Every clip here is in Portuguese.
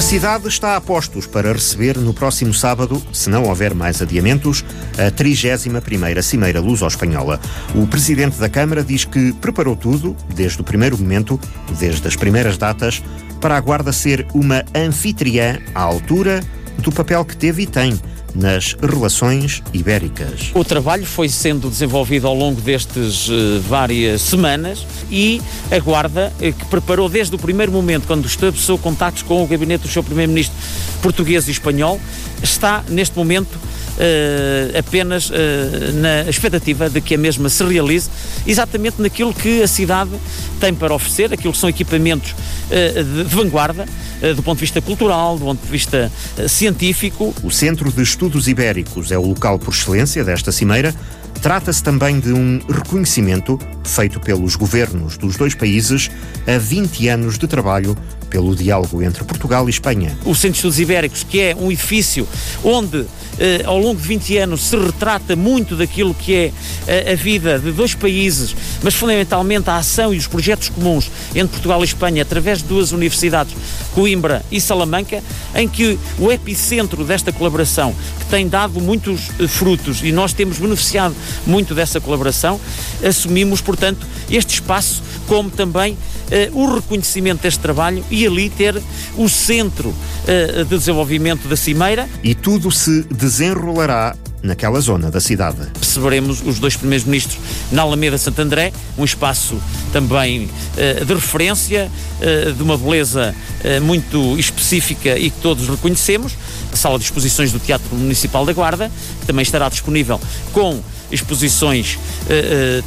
A cidade está a postos para receber no próximo sábado, se não houver mais adiamentos, a 31ª Cimeira Luso-Espanhola. O presidente da Câmara diz que preparou tudo, desde o primeiro momento, desde as primeiras datas, para a Guarda ser uma anfitriã à altura do papel que teve e tem nas relações ibéricas. O trabalho foi sendo desenvolvido ao longo destes uh, várias semanas e a Guarda, uh, que preparou desde o primeiro momento, quando estabeleceu contactos com o gabinete do seu primeiro-ministro português e espanhol, está neste momento apenas uh, na expectativa de que a mesma se realize exatamente naquilo que a cidade tem para oferecer, aquilo que são equipamentos de, de, vanguarda, do ponto de vista cultural, do ponto de vista científico. O Centro de Estudos Ibéricos é o local por excelência desta cimeira. Trata-se também de um reconhecimento feito pelos governos dos dois países a 20 anos de trabalho pelo diálogo entre Portugal e Espanha. O Centro de Estudos Ibéricos, que é um edifício onde eh, ao longo de 20 anos se retrata muito daquilo que é a, eh, a vida de dois países, mas fundamentalmente a ação e os projetos comuns entre Portugal e Espanha através de duas universidades, Coimbra e Salamanca, em que o epicentro desta colaboração, que tem dado muitos eh, frutos e nós temos beneficiado muito dessa colaboração, assumimos, portanto, este espaço como também uh, o reconhecimento deste trabalho e ali ter o centro uh, de desenvolvimento da Cimeira. E tudo se desenrolará naquela zona da cidade. Receberemos os dois primeiros ministros na Alameda Santo André, um espaço também uh, de referência, uh, de uma beleza uh, muito específica e que todos reconhecemos, a sala de exposições do Teatro Municipal da Guarda, que também estará disponível com exposições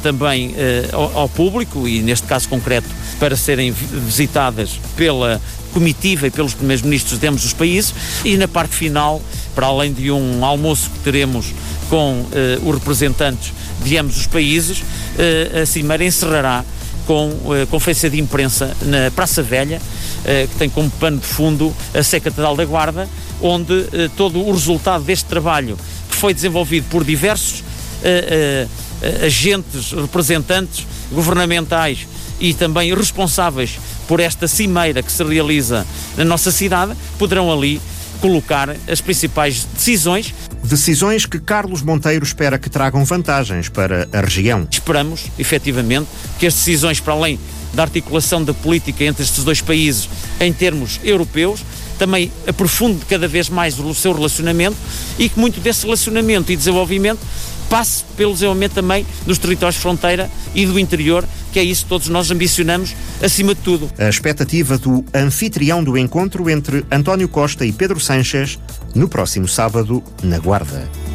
também ao, ao público e neste caso concreto para serem visitadas pela comitiva e pelos primeiros ministros de ambos os países. E na parte final, para além de um almoço que teremos com uh, os representantes de ambos os países, uh, a Cimeira encerrará com uh, conferência de imprensa na Praça Velha, uh, que tem como pano de fundo a Catedral da Guarda, onde uh, todo o resultado deste trabalho, que foi desenvolvido por diversos agentes, representantes governamentais e também responsáveis por esta cimeira que se realiza na nossa cidade, poderão ali colocar as principais decisões. Decisões que Carlos Monteiro espera que tragam vantagens para a região. Esperamos, efetivamente, que as decisões, para além da articulação da política entre estes dois países em termos europeus, também aprofunde cada vez mais o seu relacionamento e que muito desse relacionamento e desenvolvimento passe pelo desenvolvimento também dos territórios de fronteira e do interior, que é isso que todos nós ambicionamos acima de tudo. A expectativa do anfitrião do encontro entre António Costa e Pedro Sanches no próximo sábado, na Guarda.